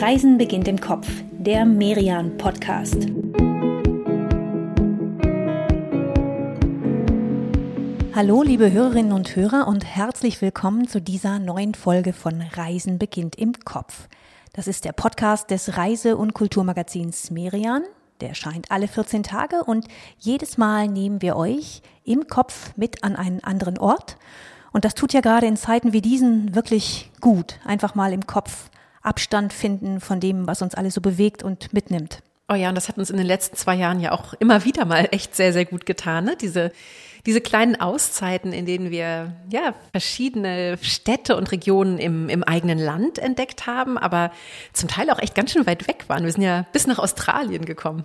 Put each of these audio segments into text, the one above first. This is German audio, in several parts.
Reisen beginnt im Kopf, der Merian Podcast. Hallo, liebe Hörerinnen und Hörer und herzlich willkommen zu dieser neuen Folge von Reisen beginnt im Kopf. Das ist der Podcast des Reise- und Kulturmagazins Merian. Der erscheint alle 14 Tage und jedes Mal nehmen wir euch im Kopf mit an einen anderen Ort. Und das tut ja gerade in Zeiten wie diesen wirklich gut. Einfach mal im Kopf Abstand finden von dem, was uns alle so bewegt und mitnimmt. Oh ja, und das hat uns in den letzten zwei Jahren ja auch immer wieder mal echt sehr, sehr gut getan. Ne? Diese, diese kleinen Auszeiten, in denen wir ja verschiedene Städte und Regionen im, im eigenen Land entdeckt haben, aber zum Teil auch echt ganz schön weit weg waren. Wir sind ja bis nach Australien gekommen.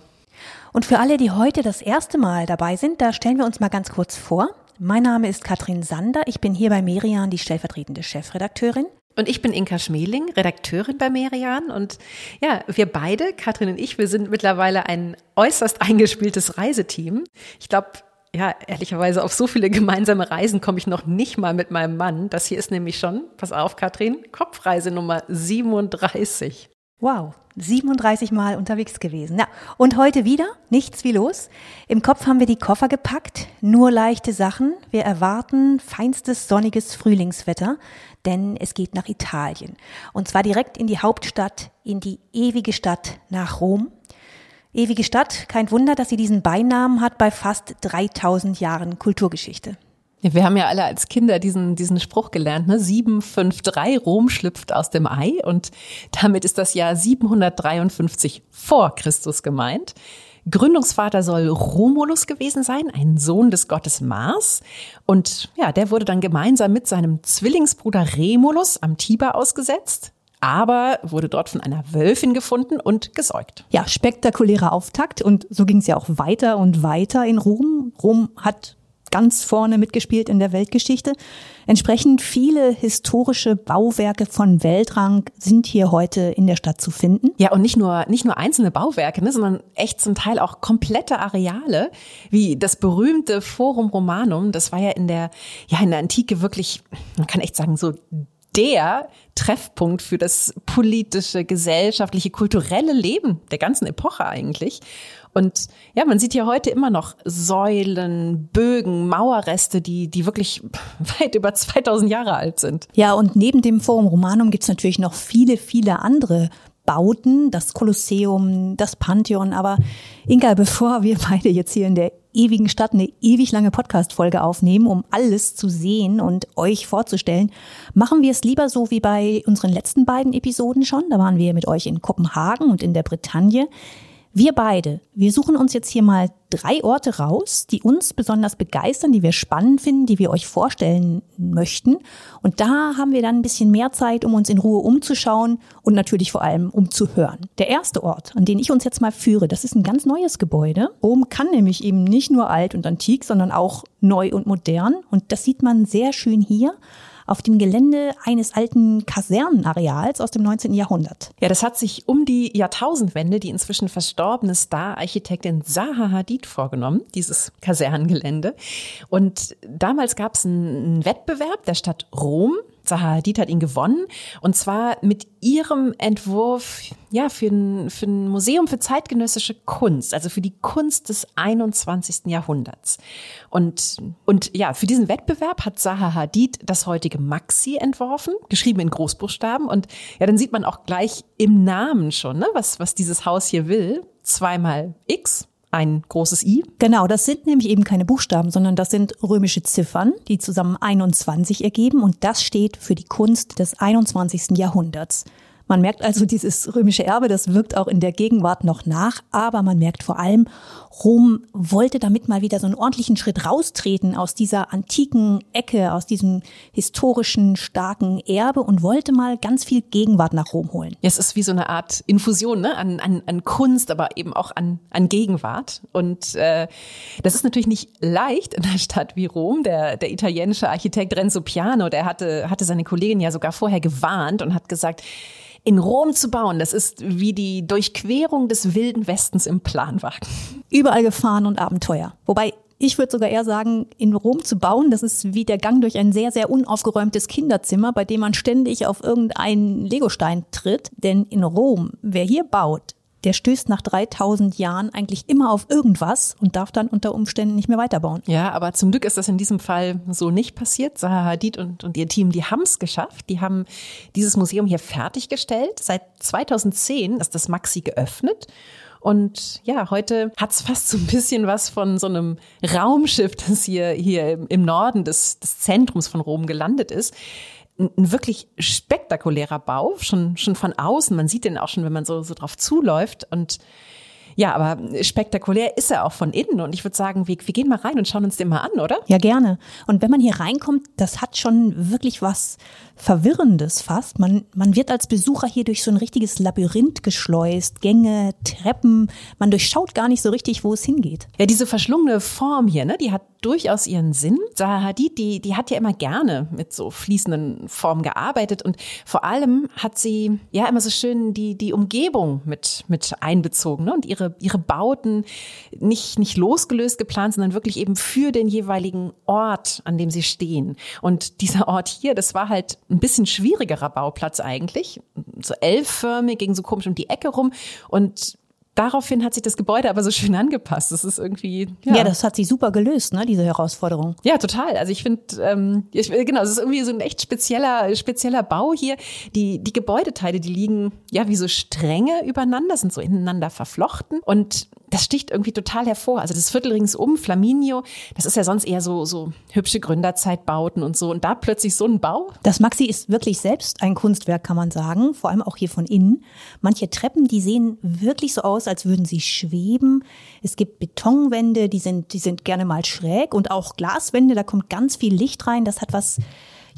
Und für alle, die heute das erste Mal dabei sind, da stellen wir uns mal ganz kurz vor. Mein Name ist Katrin Sander. Ich bin hier bei Merian die stellvertretende Chefredakteurin. Und ich bin Inka Schmeling, Redakteurin bei Merian. Und ja, wir beide, Katrin und ich, wir sind mittlerweile ein äußerst eingespieltes Reiseteam. Ich glaube, ja, ehrlicherweise auf so viele gemeinsame Reisen komme ich noch nicht mal mit meinem Mann. Das hier ist nämlich schon, pass auf, Katrin, Kopfreise Nummer 37. Wow, 37 Mal unterwegs gewesen. Ja, und heute wieder nichts wie los. Im Kopf haben wir die Koffer gepackt, nur leichte Sachen. Wir erwarten feinstes sonniges Frühlingswetter, denn es geht nach Italien. Und zwar direkt in die Hauptstadt, in die ewige Stadt nach Rom. Ewige Stadt, kein Wunder, dass sie diesen Beinamen hat bei fast 3000 Jahren Kulturgeschichte. Wir haben ja alle als Kinder diesen, diesen Spruch gelernt, ne? 753 Rom schlüpft aus dem Ei und damit ist das Jahr 753 vor Christus gemeint. Gründungsvater soll Romulus gewesen sein, ein Sohn des Gottes Mars. Und ja, der wurde dann gemeinsam mit seinem Zwillingsbruder Remulus am Tiber ausgesetzt aber wurde dort von einer Wölfin gefunden und gesäugt. Ja, spektakulärer Auftakt und so ging es ja auch weiter und weiter in Rom. Rom hat ganz vorne mitgespielt in der Weltgeschichte. Entsprechend viele historische Bauwerke von Weltrang sind hier heute in der Stadt zu finden. Ja, und nicht nur, nicht nur einzelne Bauwerke, ne, sondern echt zum Teil auch komplette Areale, wie das berühmte Forum Romanum. Das war ja in der, ja, in der Antike wirklich, man kann echt sagen, so der Treffpunkt für das politische, gesellschaftliche, kulturelle Leben der ganzen Epoche eigentlich. Und ja, man sieht ja heute immer noch Säulen, Bögen, Mauerreste, die, die wirklich weit über 2000 Jahre alt sind. Ja, und neben dem Forum Romanum gibt's natürlich noch viele, viele andere Bauten, das Kolosseum, das Pantheon. Aber Inga, bevor wir beide jetzt hier in der ewigen Stadt eine ewig lange Podcast-Folge aufnehmen, um alles zu sehen und euch vorzustellen, machen wir es lieber so wie bei unseren letzten beiden Episoden schon. Da waren wir mit euch in Kopenhagen und in der Bretagne. Wir beide, wir suchen uns jetzt hier mal drei Orte raus, die uns besonders begeistern, die wir spannend finden, die wir euch vorstellen möchten. Und da haben wir dann ein bisschen mehr Zeit, um uns in Ruhe umzuschauen und natürlich vor allem umzuhören. Der erste Ort, an den ich uns jetzt mal führe, das ist ein ganz neues Gebäude. Rom kann nämlich eben nicht nur alt und antik, sondern auch neu und modern. Und das sieht man sehr schön hier auf dem Gelände eines alten Kasernenareals aus dem 19. Jahrhundert. Ja, das hat sich um die Jahrtausendwende die inzwischen verstorbene Star-Architektin Zaha Hadid vorgenommen, dieses Kasernengelände. Und damals gab es einen Wettbewerb der Stadt Rom Zaha Hadid hat ihn gewonnen. Und zwar mit ihrem Entwurf, ja, für ein, für ein Museum für zeitgenössische Kunst, also für die Kunst des 21. Jahrhunderts. Und, und ja, für diesen Wettbewerb hat Zaha Hadid das heutige Maxi entworfen, geschrieben in Großbuchstaben. Und ja, dann sieht man auch gleich im Namen schon, ne, was, was dieses Haus hier will. Zweimal X ein großes I. Genau, das sind nämlich eben keine Buchstaben, sondern das sind römische Ziffern, die zusammen 21 ergeben und das steht für die Kunst des 21. Jahrhunderts. Man merkt also dieses römische Erbe, das wirkt auch in der Gegenwart noch nach, aber man merkt vor allem, Rom wollte damit mal wieder so einen ordentlichen Schritt raustreten aus dieser antiken Ecke, aus diesem historischen starken Erbe und wollte mal ganz viel Gegenwart nach Rom holen. Ja, es ist wie so eine Art Infusion ne? an, an, an Kunst, aber eben auch an, an Gegenwart. Und äh, das ist natürlich nicht leicht in einer Stadt wie Rom. Der, der italienische Architekt Renzo Piano, der hatte, hatte seine Kollegin ja sogar vorher gewarnt und hat gesagt, in Rom zu bauen, das ist wie die Durchquerung des wilden Westens im Planwagen. Überall gefahren und Abenteuer. Wobei ich würde sogar eher sagen, in Rom zu bauen, das ist wie der Gang durch ein sehr, sehr unaufgeräumtes Kinderzimmer, bei dem man ständig auf irgendeinen Legostein tritt. Denn in Rom, wer hier baut, der stößt nach 3000 Jahren eigentlich immer auf irgendwas und darf dann unter Umständen nicht mehr weiterbauen. Ja, aber zum Glück ist das in diesem Fall so nicht passiert. Zaha Hadid und, und ihr Team, die haben es geschafft. Die haben dieses Museum hier fertiggestellt. Seit 2010 ist das Maxi geöffnet. Und ja, heute hat's fast so ein bisschen was von so einem Raumschiff, das hier, hier im Norden des, des Zentrums von Rom gelandet ist ein wirklich spektakulärer Bau, schon, schon von außen. Man sieht den auch schon, wenn man so, so drauf zuläuft. Und ja, aber spektakulär ist er auch von innen. Und ich würde sagen, wir, wir gehen mal rein und schauen uns den mal an, oder? Ja, gerne. Und wenn man hier reinkommt, das hat schon wirklich was Verwirrendes fast. Man, man wird als Besucher hier durch so ein richtiges Labyrinth geschleust, Gänge, Treppen. Man durchschaut gar nicht so richtig, wo es hingeht. Ja, diese verschlungene Form hier, ne, die hat durchaus ihren Sinn. Zaha Hadid, die, die hat ja immer gerne mit so fließenden Formen gearbeitet und vor allem hat sie ja immer so schön die, die Umgebung mit, mit einbezogen ne? und ihre, ihre Bauten nicht, nicht losgelöst geplant, sondern wirklich eben für den jeweiligen Ort, an dem sie stehen. Und dieser Ort hier, das war halt ein bisschen schwierigerer Bauplatz eigentlich. So elfförmig, ging so komisch um die Ecke rum. Und daraufhin hat sich das Gebäude aber so schön angepasst. Das ist irgendwie ja, ja das hat sich super gelöst, ne? Diese Herausforderung. Ja, total. Also ich finde, ähm, ich, genau, es ist irgendwie so ein echt spezieller spezieller Bau hier. Die die Gebäudeteile, die liegen ja wie so Stränge übereinander, sind so ineinander verflochten und das sticht irgendwie total hervor. Also das Viertel ringsum, Flaminio, das ist ja sonst eher so, so hübsche Gründerzeitbauten und so. Und da plötzlich so ein Bau. Das Maxi ist wirklich selbst ein Kunstwerk, kann man sagen. Vor allem auch hier von innen. Manche Treppen, die sehen wirklich so aus, als würden sie schweben. Es gibt Betonwände, die sind, die sind gerne mal schräg und auch Glaswände, da kommt ganz viel Licht rein. Das hat was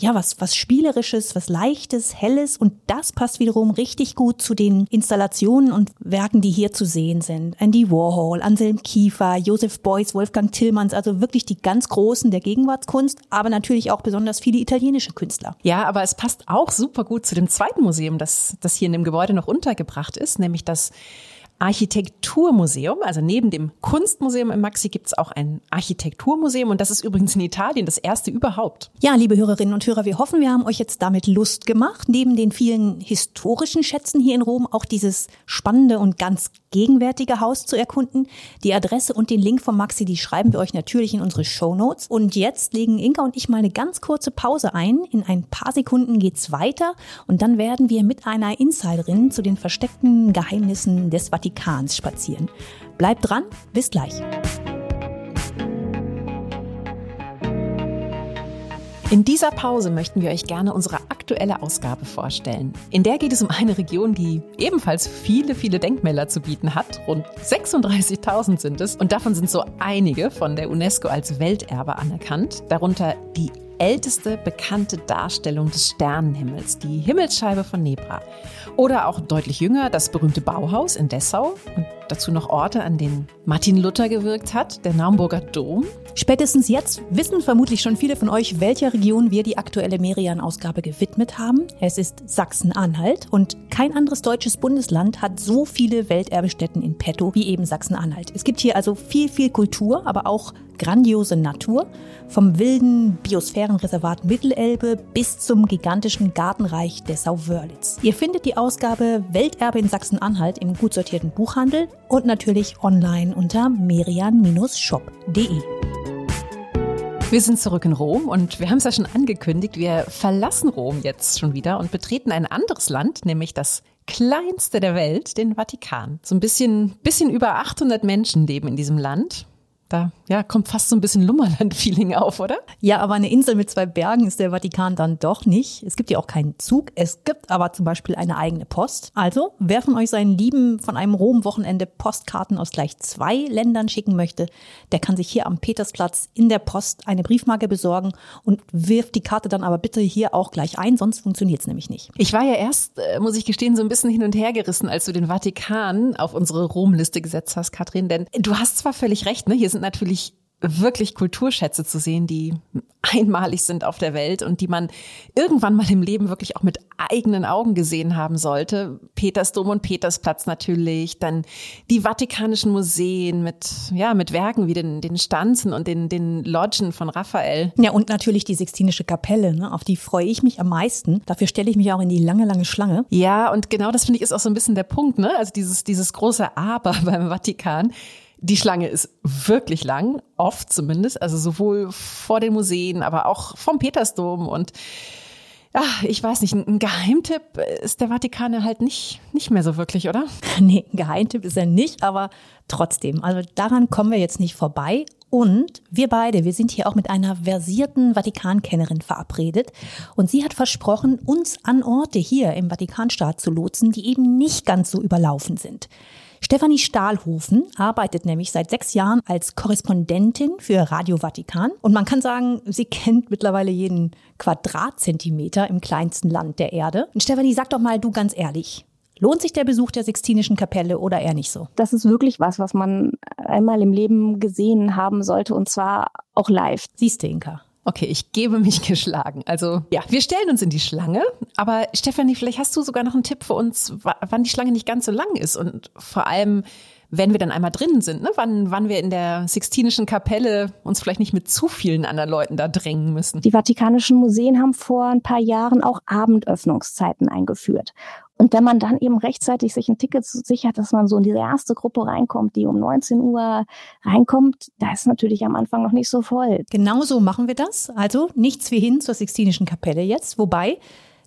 ja, was, was Spielerisches, was Leichtes, Helles und das passt wiederum richtig gut zu den Installationen und Werken, die hier zu sehen sind. Andy Warhol, Anselm Kiefer, Joseph Beuys, Wolfgang Tillmanns, also wirklich die ganz Großen der Gegenwartskunst, aber natürlich auch besonders viele italienische Künstler. Ja, aber es passt auch super gut zu dem zweiten Museum, das, das hier in dem Gebäude noch untergebracht ist, nämlich das Architekturmuseum. Also neben dem Kunstmuseum im Maxi gibt es auch ein Architekturmuseum und das ist übrigens in Italien das erste überhaupt. Ja, liebe Hörerinnen und Hörer, wir hoffen, wir haben euch jetzt damit Lust gemacht, neben den vielen historischen Schätzen hier in Rom auch dieses spannende und ganz gegenwärtige Haus zu erkunden. Die Adresse und den Link vom Maxi, die schreiben wir euch natürlich in unsere Show Notes. Und jetzt legen Inka und ich mal eine ganz kurze Pause ein. In ein paar Sekunden geht's weiter und dann werden wir mit einer Insiderin zu den versteckten Geheimnissen des Vatikans spazieren. Bleibt dran, bis gleich. In dieser Pause möchten wir euch gerne unsere aktuelle Ausgabe vorstellen. In der geht es um eine Region, die ebenfalls viele, viele Denkmäler zu bieten hat. Rund 36.000 sind es und davon sind so einige von der UNESCO als Welterbe anerkannt, darunter die älteste bekannte Darstellung des Sternenhimmels, die Himmelsscheibe von Nebra. Oder auch deutlich jünger das berühmte Bauhaus in Dessau und dazu noch Orte, an denen Martin Luther gewirkt hat, der Naumburger Dom. Spätestens jetzt wissen vermutlich schon viele von euch, welcher Region wir die aktuelle Merian-Ausgabe gewidmet haben. Es ist Sachsen-Anhalt und kein anderes deutsches Bundesland hat so viele Welterbestätten in petto wie eben Sachsen-Anhalt. Es gibt hier also viel, viel Kultur, aber auch grandiose Natur. Vom wilden Biosphärenreservat Mittelelbe bis zum gigantischen Gartenreich Dessau-Wörlitz. Ihr findet die Ausgabe Welterbe in Sachsen-Anhalt im gut sortierten Buchhandel und natürlich online unter merian-shop.de. Wir sind zurück in Rom und wir haben es ja schon angekündigt, wir verlassen Rom jetzt schon wieder und betreten ein anderes Land, nämlich das kleinste der Welt, den Vatikan. So ein bisschen, bisschen über 800 Menschen leben in diesem Land. Da ja, kommt fast so ein bisschen Lummerland-Feeling auf, oder? Ja, aber eine Insel mit zwei Bergen ist der Vatikan dann doch nicht. Es gibt ja auch keinen Zug. Es gibt aber zum Beispiel eine eigene Post. Also, wer von euch seinen Lieben von einem Rom-Wochenende Postkarten aus gleich zwei Ländern schicken möchte, der kann sich hier am Petersplatz in der Post eine Briefmarke besorgen und wirft die Karte dann aber bitte hier auch gleich ein, sonst funktioniert es nämlich nicht. Ich war ja erst, äh, muss ich gestehen, so ein bisschen hin und her gerissen, als du den Vatikan auf unsere Rom-Liste gesetzt hast, Katrin. Denn du hast zwar völlig recht, ne? Hier sind natürlich wirklich Kulturschätze zu sehen, die einmalig sind auf der Welt und die man irgendwann mal im Leben wirklich auch mit eigenen Augen gesehen haben sollte. Petersdom und Petersplatz natürlich, dann die Vatikanischen Museen mit, ja, mit Werken wie den, den Stanzen und den, den Lodgen von Raphael. Ja, und natürlich die Sixtinische Kapelle, ne? auf die freue ich mich am meisten. Dafür stelle ich mich auch in die lange, lange Schlange. Ja, und genau das finde ich ist auch so ein bisschen der Punkt, ne? Also dieses, dieses große Aber beim Vatikan die Schlange ist wirklich lang, oft zumindest, also sowohl vor den Museen, aber auch vom Petersdom und ja, ich weiß nicht, ein Geheimtipp ist der Vatikan halt nicht, nicht mehr so wirklich, oder? Nee, ein Geheimtipp ist er nicht, aber trotzdem. Also daran kommen wir jetzt nicht vorbei. Und wir beide, wir sind hier auch mit einer versierten Vatikankennerin verabredet. Und sie hat versprochen, uns an Orte hier im Vatikanstaat zu lotsen, die eben nicht ganz so überlaufen sind. Stefanie Stahlhofen arbeitet nämlich seit sechs Jahren als Korrespondentin für Radio Vatikan und man kann sagen, sie kennt mittlerweile jeden Quadratzentimeter im kleinsten Land der Erde. Und Stefanie, sag doch mal du ganz ehrlich, Lohnt sich der Besuch der Sixtinischen Kapelle oder eher nicht so? Das ist wirklich was, was man einmal im Leben gesehen haben sollte und zwar auch live. Siehst du, Inka. Okay, ich gebe mich geschlagen. Also ja, wir stellen uns in die Schlange. Aber Stefanie, vielleicht hast du sogar noch einen Tipp für uns, wann die Schlange nicht ganz so lang ist und vor allem, wenn wir dann einmal drin sind, ne? wann, wann wir in der Sixtinischen Kapelle uns vielleicht nicht mit zu vielen anderen Leuten da drängen müssen. Die Vatikanischen Museen haben vor ein paar Jahren auch Abendöffnungszeiten eingeführt. Und wenn man dann eben rechtzeitig sich ein Ticket sichert, dass man so in diese erste Gruppe reinkommt, die um 19 Uhr reinkommt, da ist natürlich am Anfang noch nicht so voll. Genauso machen wir das. Also nichts wie hin zur Sixtinischen Kapelle jetzt. Wobei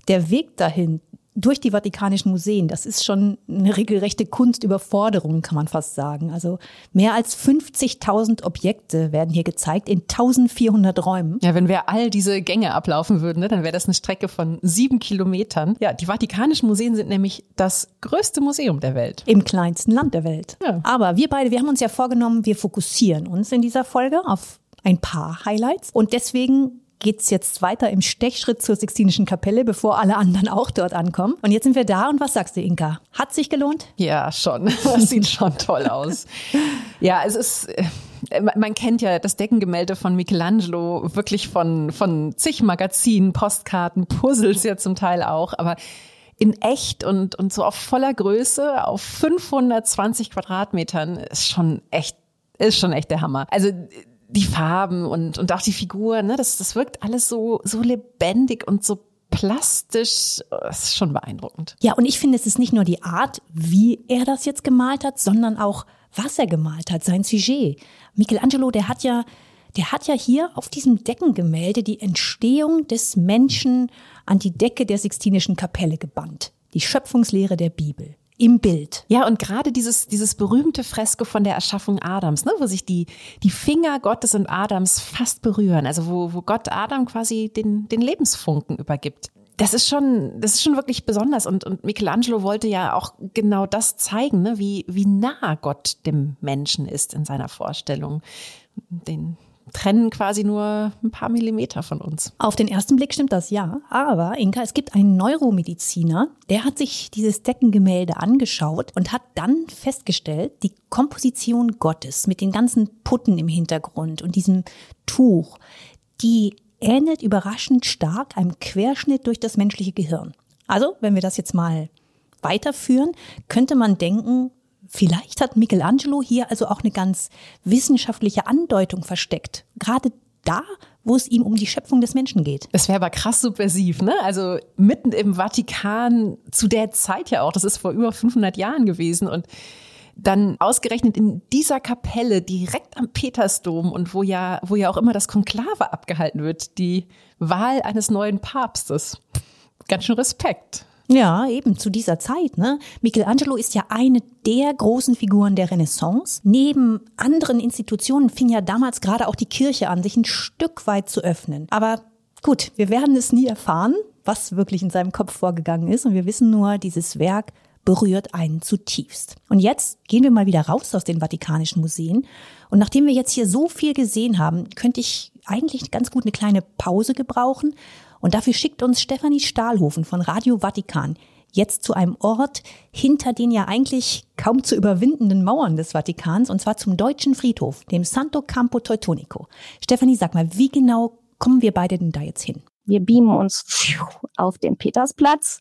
der Weg dahin, durch die Vatikanischen Museen. Das ist schon eine regelrechte Kunstüberforderung, kann man fast sagen. Also mehr als 50.000 Objekte werden hier gezeigt in 1400 Räumen. Ja, wenn wir all diese Gänge ablaufen würden, ne, dann wäre das eine Strecke von sieben Kilometern. Ja, die Vatikanischen Museen sind nämlich das größte Museum der Welt. Im kleinsten Land der Welt. Ja. Aber wir beide, wir haben uns ja vorgenommen, wir fokussieren uns in dieser Folge auf ein paar Highlights. Und deswegen geht's jetzt weiter im Stechschritt zur Sixtinischen Kapelle, bevor alle anderen auch dort ankommen. Und jetzt sind wir da. Und was sagst du, Inka? Hat sich gelohnt? Ja, schon. Das sieht schon toll aus. Ja, es ist, äh, man kennt ja das Deckengemälde von Michelangelo wirklich von, von zig Magazinen, Postkarten, Puzzles ja zum Teil auch, aber in echt und, und so auf voller Größe auf 520 Quadratmetern ist schon echt, ist schon echt der Hammer. Also die Farben und, und auch die Figuren, ne, das, das wirkt alles so, so lebendig und so plastisch. Das ist schon beeindruckend. Ja, und ich finde, es ist nicht nur die Art, wie er das jetzt gemalt hat, sondern auch, was er gemalt hat, sein Sujet. Michelangelo, der hat ja, der hat ja hier auf diesem Deckengemälde die Entstehung des Menschen an die Decke der Sixtinischen Kapelle gebannt. Die Schöpfungslehre der Bibel im Bild. Ja, und gerade dieses, dieses berühmte Fresko von der Erschaffung Adams, ne, wo sich die, die Finger Gottes und Adams fast berühren, also wo, wo Gott Adam quasi den, den Lebensfunken übergibt. Das ist schon, das ist schon wirklich besonders. Und, und Michelangelo wollte ja auch genau das zeigen, ne, wie, wie nah Gott dem Menschen ist in seiner Vorstellung. Den, trennen quasi nur ein paar Millimeter von uns. Auf den ersten Blick stimmt das ja. Aber Inka, es gibt einen Neuromediziner, der hat sich dieses Deckengemälde angeschaut und hat dann festgestellt, die Komposition Gottes mit den ganzen Putten im Hintergrund und diesem Tuch, die ähnelt überraschend stark einem Querschnitt durch das menschliche Gehirn. Also, wenn wir das jetzt mal weiterführen, könnte man denken, Vielleicht hat Michelangelo hier also auch eine ganz wissenschaftliche Andeutung versteckt. Gerade da, wo es ihm um die Schöpfung des Menschen geht. Das wäre aber krass subversiv, ne? Also mitten im Vatikan zu der Zeit ja auch, das ist vor über 500 Jahren gewesen und dann ausgerechnet in dieser Kapelle direkt am Petersdom und wo ja, wo ja auch immer das Konklave abgehalten wird, die Wahl eines neuen Papstes. Ganz schön Respekt. Ja, eben zu dieser Zeit. Ne? Michelangelo ist ja eine der großen Figuren der Renaissance. Neben anderen Institutionen fing ja damals gerade auch die Kirche an, sich ein Stück weit zu öffnen. Aber gut, wir werden es nie erfahren, was wirklich in seinem Kopf vorgegangen ist. Und wir wissen nur, dieses Werk berührt einen zutiefst. Und jetzt gehen wir mal wieder raus aus den Vatikanischen Museen. Und nachdem wir jetzt hier so viel gesehen haben, könnte ich eigentlich ganz gut eine kleine Pause gebrauchen und dafür schickt uns Stefanie Stahlhofen von Radio Vatikan jetzt zu einem Ort hinter den ja eigentlich kaum zu überwindenden Mauern des Vatikans, und zwar zum deutschen Friedhof, dem Santo Campo Teutonico. Stefanie, sag mal, wie genau kommen wir beide denn da jetzt hin? Wir beamen uns auf den Petersplatz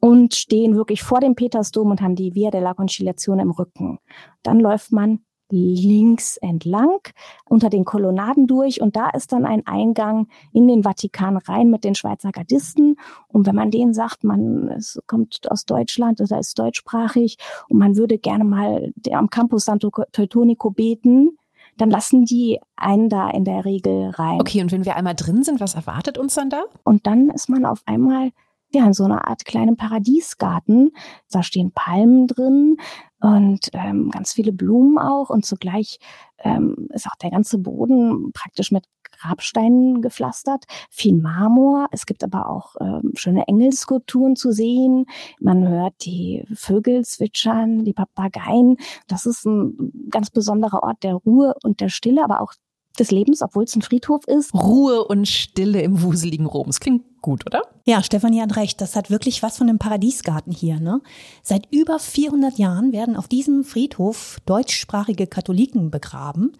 und stehen wirklich vor dem Petersdom und haben die Via della Conciliazione im Rücken. Dann läuft man links entlang unter den Kolonnaden durch und da ist dann ein Eingang in den Vatikan rein mit den Schweizer Gardisten und wenn man denen sagt, man es kommt aus Deutschland oder ist deutschsprachig und man würde gerne mal am Campus Santo Teutonico beten, dann lassen die einen da in der Regel rein. Okay, und wenn wir einmal drin sind, was erwartet uns dann da? Und dann ist man auf einmal ja, in so einer Art kleinen Paradiesgarten. Da stehen Palmen drin und ähm, ganz viele Blumen auch und zugleich ähm, ist auch der ganze Boden praktisch mit Grabsteinen gepflastert, viel Marmor. Es gibt aber auch ähm, schöne Engelskulpturen zu sehen. Man hört die Vögel zwitschern, die Papageien. Das ist ein ganz besonderer Ort der Ruhe und der Stille, aber auch des Lebens, obwohl es ein Friedhof ist. Ruhe und Stille im wuseligen Rom. Das klingt gut, oder? Ja, Stefanie hat recht. Das hat wirklich was von einem Paradiesgarten hier. Ne? Seit über 400 Jahren werden auf diesem Friedhof deutschsprachige Katholiken begraben.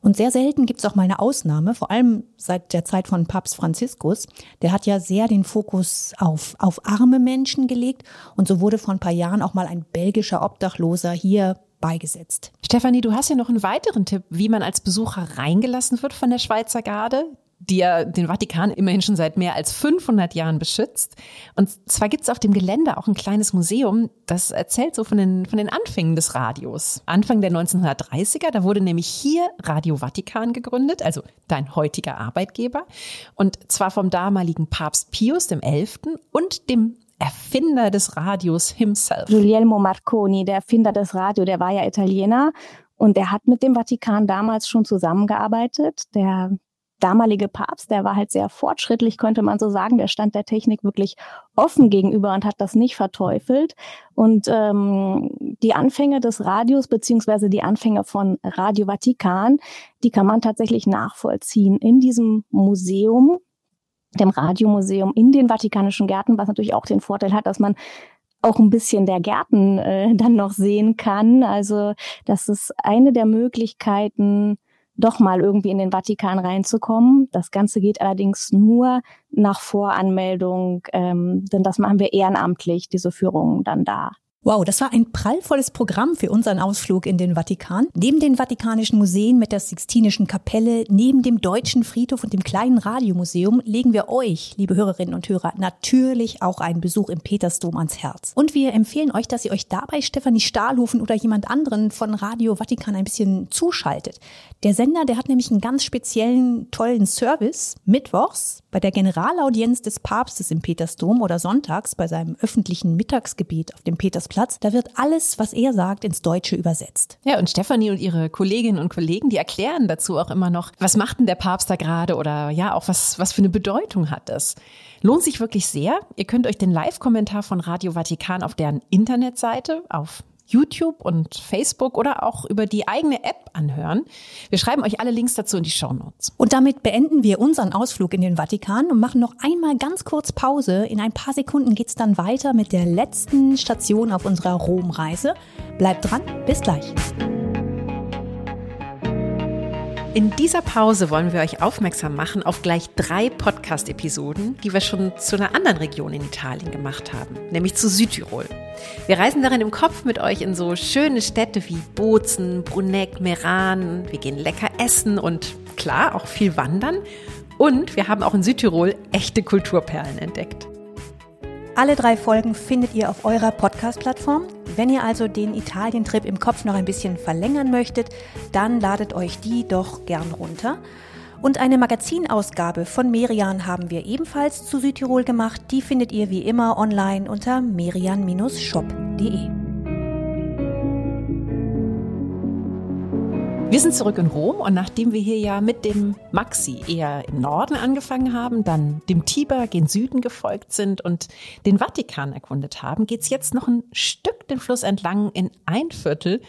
Und sehr selten gibt es auch mal eine Ausnahme, vor allem seit der Zeit von Papst Franziskus. Der hat ja sehr den Fokus auf, auf arme Menschen gelegt. Und so wurde vor ein paar Jahren auch mal ein belgischer Obdachloser hier beigesetzt. Stefanie, du hast ja noch einen weiteren Tipp, wie man als Besucher reingelassen wird von der Schweizer Garde die ja den Vatikan immerhin schon seit mehr als 500 Jahren beschützt. Und zwar gibt es auf dem Gelände auch ein kleines Museum, das erzählt so von den, von den Anfängen des Radios. Anfang der 1930er, da wurde nämlich hier Radio Vatikan gegründet, also dein heutiger Arbeitgeber. Und zwar vom damaligen Papst Pius XI. und dem Erfinder des Radios himself. Guglielmo Marconi, der Erfinder des Radios, der war ja Italiener und er hat mit dem Vatikan damals schon zusammengearbeitet. Der damalige Papst, der war halt sehr fortschrittlich, könnte man so sagen. Der stand der Technik wirklich offen gegenüber und hat das nicht verteufelt. Und ähm, die Anfänge des Radios beziehungsweise die Anfänge von Radio Vatikan, die kann man tatsächlich nachvollziehen in diesem Museum dem Radiomuseum in den Vatikanischen Gärten, was natürlich auch den Vorteil hat, dass man auch ein bisschen der Gärten äh, dann noch sehen kann. Also das ist eine der Möglichkeiten, doch mal irgendwie in den Vatikan reinzukommen. Das Ganze geht allerdings nur nach Voranmeldung, ähm, denn das machen wir ehrenamtlich, diese Führungen dann da. Wow, das war ein prallvolles Programm für unseren Ausflug in den Vatikan. Neben den Vatikanischen Museen mit der Sixtinischen Kapelle, neben dem Deutschen Friedhof und dem kleinen Radiomuseum legen wir euch, liebe Hörerinnen und Hörer, natürlich auch einen Besuch im Petersdom ans Herz. Und wir empfehlen euch, dass ihr euch dabei Stefanie Stahlhofen oder jemand anderen von Radio Vatikan ein bisschen zuschaltet. Der Sender, der hat nämlich einen ganz speziellen, tollen Service. Mittwochs bei der Generalaudienz des Papstes im Petersdom oder sonntags bei seinem öffentlichen Mittagsgebet auf dem Petersplatz Platz. Da wird alles, was er sagt, ins Deutsche übersetzt. Ja, und Stefanie und ihre Kolleginnen und Kollegen, die erklären dazu auch immer noch, was macht denn der Papst da gerade oder ja, auch was, was für eine Bedeutung hat das. Lohnt sich wirklich sehr. Ihr könnt euch den Live-Kommentar von Radio Vatikan auf deren Internetseite auf YouTube und Facebook oder auch über die eigene App anhören. Wir schreiben euch alle Links dazu in die Show Notes. Und damit beenden wir unseren Ausflug in den Vatikan und machen noch einmal ganz kurz Pause. In ein paar Sekunden geht's dann weiter mit der letzten Station auf unserer Romreise. Bleibt dran, bis gleich. In dieser Pause wollen wir euch aufmerksam machen auf gleich drei Podcast-Episoden, die wir schon zu einer anderen Region in Italien gemacht haben, nämlich zu Südtirol. Wir reisen darin im Kopf mit euch in so schöne Städte wie Bozen, Bruneck, Meran. Wir gehen lecker essen und klar auch viel wandern. Und wir haben auch in Südtirol echte Kulturperlen entdeckt. Alle drei Folgen findet ihr auf eurer Podcast-Plattform. Wenn ihr also den Italien-Trip im Kopf noch ein bisschen verlängern möchtet, dann ladet euch die doch gern runter. Und eine Magazinausgabe von Merian haben wir ebenfalls zu Südtirol gemacht. Die findet ihr wie immer online unter merian-shop.de. Wir sind zurück in Rom und nachdem wir hier ja mit dem Maxi eher im Norden angefangen haben, dann dem Tiber gen Süden gefolgt sind und den Vatikan erkundet haben, geht's jetzt noch ein Stück den Fluss entlang in ein Viertel,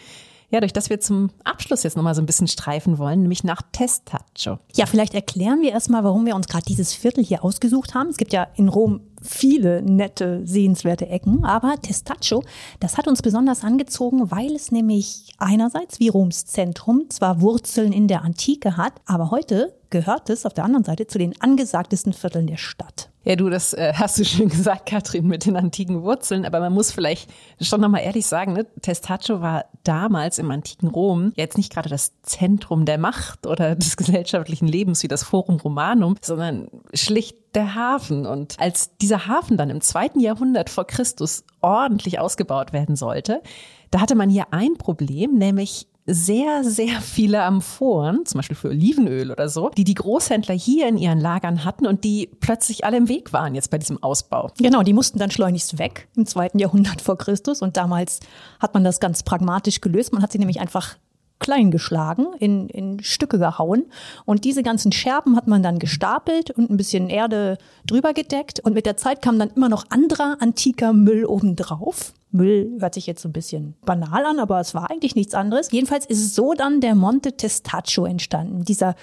Ja, durch das wir zum Abschluss jetzt nochmal so ein bisschen streifen wollen, nämlich nach Testaccio. Ja, vielleicht erklären wir erstmal, warum wir uns gerade dieses Viertel hier ausgesucht haben. Es gibt ja in Rom viele nette, sehenswerte Ecken. Aber Testaccio, das hat uns besonders angezogen, weil es nämlich einerseits wie Roms Zentrum zwar Wurzeln in der Antike hat, aber heute gehört es auf der anderen Seite zu den angesagtesten Vierteln der Stadt. Ja, du, das äh, hast du schon gesagt, Katrin, mit den antiken Wurzeln. Aber man muss vielleicht schon nochmal ehrlich sagen, ne? Testaccio war damals im antiken Rom jetzt nicht gerade das Zentrum der Macht oder des gesellschaftlichen Lebens wie das Forum Romanum, sondern schlicht der Hafen. Und als dieser Hafen dann im zweiten Jahrhundert vor Christus ordentlich ausgebaut werden sollte, da hatte man hier ein Problem, nämlich sehr, sehr viele Amphoren, zum Beispiel für Olivenöl oder so, die die Großhändler hier in ihren Lagern hatten und die plötzlich alle im Weg waren jetzt bei diesem Ausbau. Genau, die mussten dann schleunigst weg im zweiten Jahrhundert vor Christus und damals hat man das ganz pragmatisch gelöst. Man hat sie nämlich einfach klein geschlagen, in, in Stücke gehauen. Und diese ganzen Scherben hat man dann gestapelt und ein bisschen Erde drüber gedeckt. Und mit der Zeit kam dann immer noch anderer antiker Müll obendrauf. Müll hört sich jetzt so ein bisschen banal an, aber es war eigentlich nichts anderes. Jedenfalls ist so dann der Monte Testaccio entstanden. Dieser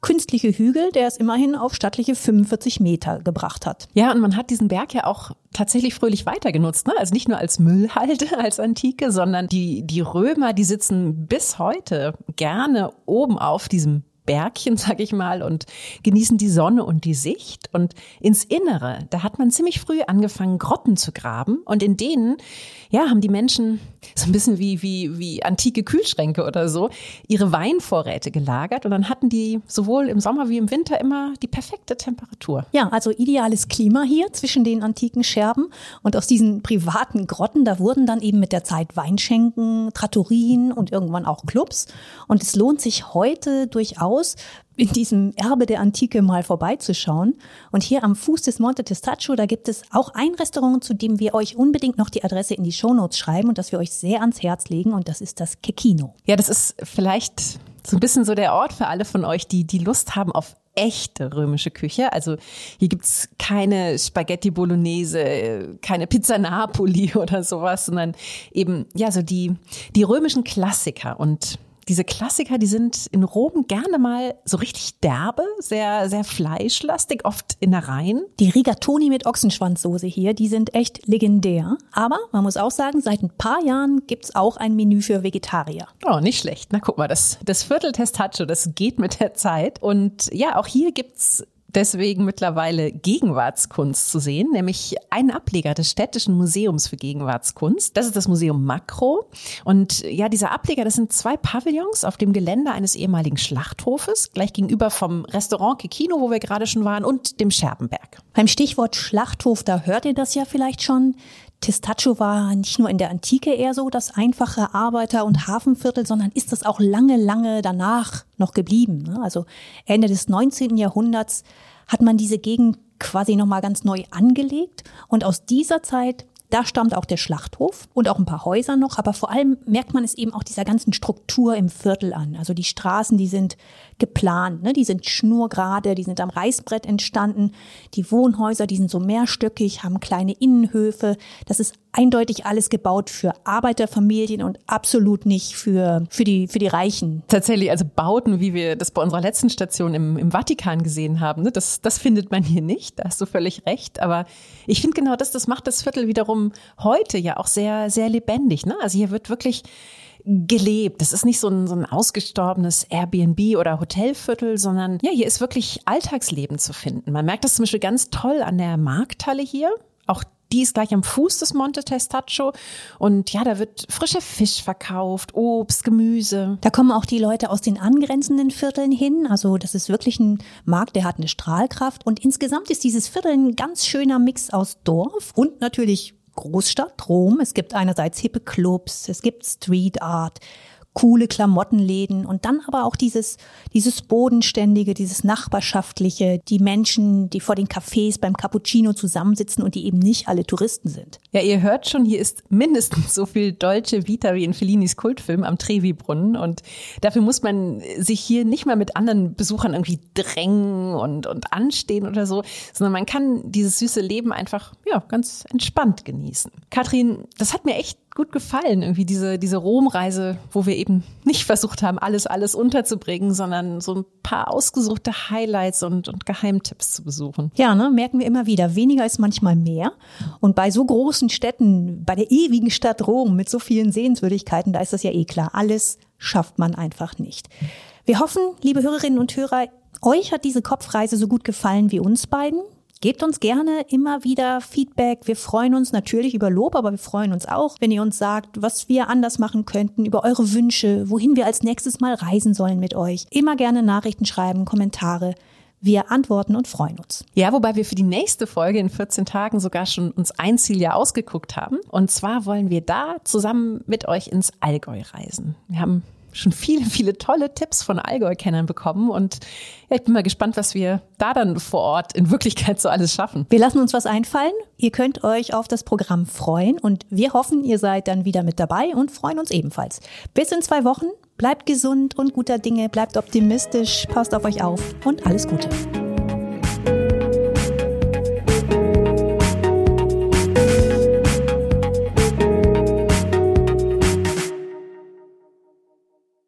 künstliche Hügel, der es immerhin auf stattliche 45 Meter gebracht hat. Ja, und man hat diesen Berg ja auch tatsächlich fröhlich weitergenutzt. Ne? Also nicht nur als Müllhalde, als Antike, sondern die, die Römer, die sitzen bis heute gerne oben auf diesem Bergchen, sag ich mal, und genießen die Sonne und die Sicht. Und ins Innere, da hat man ziemlich früh angefangen, Grotten zu graben. Und in denen, ja, haben die Menschen so ein bisschen wie, wie, wie antike Kühlschränke oder so, ihre Weinvorräte gelagert. Und dann hatten die sowohl im Sommer wie im Winter immer die perfekte Temperatur. Ja, also ideales Klima hier zwischen den antiken Scherben. Und aus diesen privaten Grotten, da wurden dann eben mit der Zeit Weinschenken, Trattorien und irgendwann auch Clubs. Und es lohnt sich heute durchaus, aus, in diesem Erbe der Antike mal vorbeizuschauen. Und hier am Fuß des Monte Testaccio, da gibt es auch ein Restaurant, zu dem wir euch unbedingt noch die Adresse in die Shownotes schreiben und das wir euch sehr ans Herz legen. Und das ist das Kekino. Ja, das ist vielleicht so ein bisschen so der Ort für alle von euch, die die Lust haben auf echte römische Küche. Also hier gibt's keine Spaghetti Bolognese, keine Pizza Napoli oder sowas, sondern eben ja so die die römischen Klassiker und diese Klassiker, die sind in Rom gerne mal so richtig derbe, sehr, sehr fleischlastig, oft in der Reihen. Die Rigatoni mit Ochsenschwanzsoße hier, die sind echt legendär. Aber man muss auch sagen, seit ein paar Jahren gibt's auch ein Menü für Vegetarier. Oh, nicht schlecht. Na guck mal, das, das Viertel Testaccio, das geht mit der Zeit. Und ja, auch hier gibt's deswegen mittlerweile Gegenwartskunst zu sehen, nämlich einen Ableger des Städtischen Museums für Gegenwartskunst. Das ist das Museum Makro. Und ja, dieser Ableger, das sind zwei Pavillons auf dem Gelände eines ehemaligen Schlachthofes, gleich gegenüber vom Restaurant Kikino, wo wir gerade schon waren, und dem Scherbenberg. Beim Stichwort Schlachthof, da hört ihr das ja vielleicht schon. Testaccio war nicht nur in der Antike eher so das einfache Arbeiter- und Hafenviertel, sondern ist das auch lange, lange danach noch geblieben. Ne? Also Ende des 19. Jahrhunderts hat man diese Gegend quasi nochmal ganz neu angelegt und aus dieser Zeit da stammt auch der Schlachthof und auch ein paar Häuser noch, aber vor allem merkt man es eben auch dieser ganzen Struktur im Viertel an. Also die Straßen, die sind geplant, ne? die sind schnurgerade, die sind am Reißbrett entstanden. Die Wohnhäuser, die sind so mehrstöckig, haben kleine Innenhöfe. Das ist eindeutig alles gebaut für Arbeiterfamilien und absolut nicht für, für, die, für die Reichen. Tatsächlich, also Bauten, wie wir das bei unserer letzten Station im, im Vatikan gesehen haben, ne? das, das findet man hier nicht. Da hast du völlig recht. Aber ich finde genau das, das macht das Viertel wiederum heute ja auch sehr, sehr lebendig. Ne? Also hier wird wirklich gelebt. Das ist nicht so ein, so ein ausgestorbenes Airbnb oder Hotelviertel, sondern ja, hier ist wirklich Alltagsleben zu finden. Man merkt das zum Beispiel ganz toll an der Markthalle hier. Auch die ist gleich am Fuß des Monte Testaccio. Und ja, da wird frischer Fisch verkauft, Obst, Gemüse. Da kommen auch die Leute aus den angrenzenden Vierteln hin. Also das ist wirklich ein Markt, der hat eine Strahlkraft. Und insgesamt ist dieses Viertel ein ganz schöner Mix aus Dorf und natürlich Großstadt Rom. Es gibt einerseits hippe Clubs, es gibt Street Art, coole Klamottenläden und dann aber auch dieses, dieses Bodenständige, dieses Nachbarschaftliche, die Menschen, die vor den Cafés beim Cappuccino zusammensitzen und die eben nicht alle Touristen sind. Ja, ihr hört schon, hier ist mindestens so viel deutsche Vita wie in Fellinis Kultfilm am Trevi-Brunnen und dafür muss man sich hier nicht mal mit anderen Besuchern irgendwie drängen und, und anstehen oder so, sondern man kann dieses süße Leben einfach, ja, ganz entspannt genießen. Katrin, das hat mir echt gut gefallen. Irgendwie diese, diese Romreise, wo wir eben nicht versucht haben, alles, alles unterzubringen, sondern so ein paar ausgesuchte Highlights und, und Geheimtipps zu besuchen. Ja, ne, merken wir immer wieder. Weniger ist manchmal mehr. Und bei so großen Städten, bei der ewigen Stadt Rom mit so vielen Sehenswürdigkeiten, da ist das ja eh klar. Alles schafft man einfach nicht. Wir hoffen, liebe Hörerinnen und Hörer, euch hat diese Kopfreise so gut gefallen wie uns beiden. Gebt uns gerne immer wieder Feedback. Wir freuen uns natürlich über Lob, aber wir freuen uns auch, wenn ihr uns sagt, was wir anders machen könnten, über eure Wünsche, wohin wir als nächstes mal reisen sollen mit euch. Immer gerne Nachrichten schreiben, Kommentare. Wir antworten und freuen uns. Ja, wobei wir für die nächste Folge in 14 Tagen sogar schon uns ein Ziel ja ausgeguckt haben. Und zwar wollen wir da zusammen mit euch ins Allgäu reisen. Wir haben schon viele, viele tolle Tipps von Allgäu-Kennern bekommen. Und ja, ich bin mal gespannt, was wir da dann vor Ort in Wirklichkeit so alles schaffen. Wir lassen uns was einfallen. Ihr könnt euch auf das Programm freuen und wir hoffen, ihr seid dann wieder mit dabei und freuen uns ebenfalls. Bis in zwei Wochen. Bleibt gesund und guter Dinge, bleibt optimistisch, passt auf euch auf und alles Gute.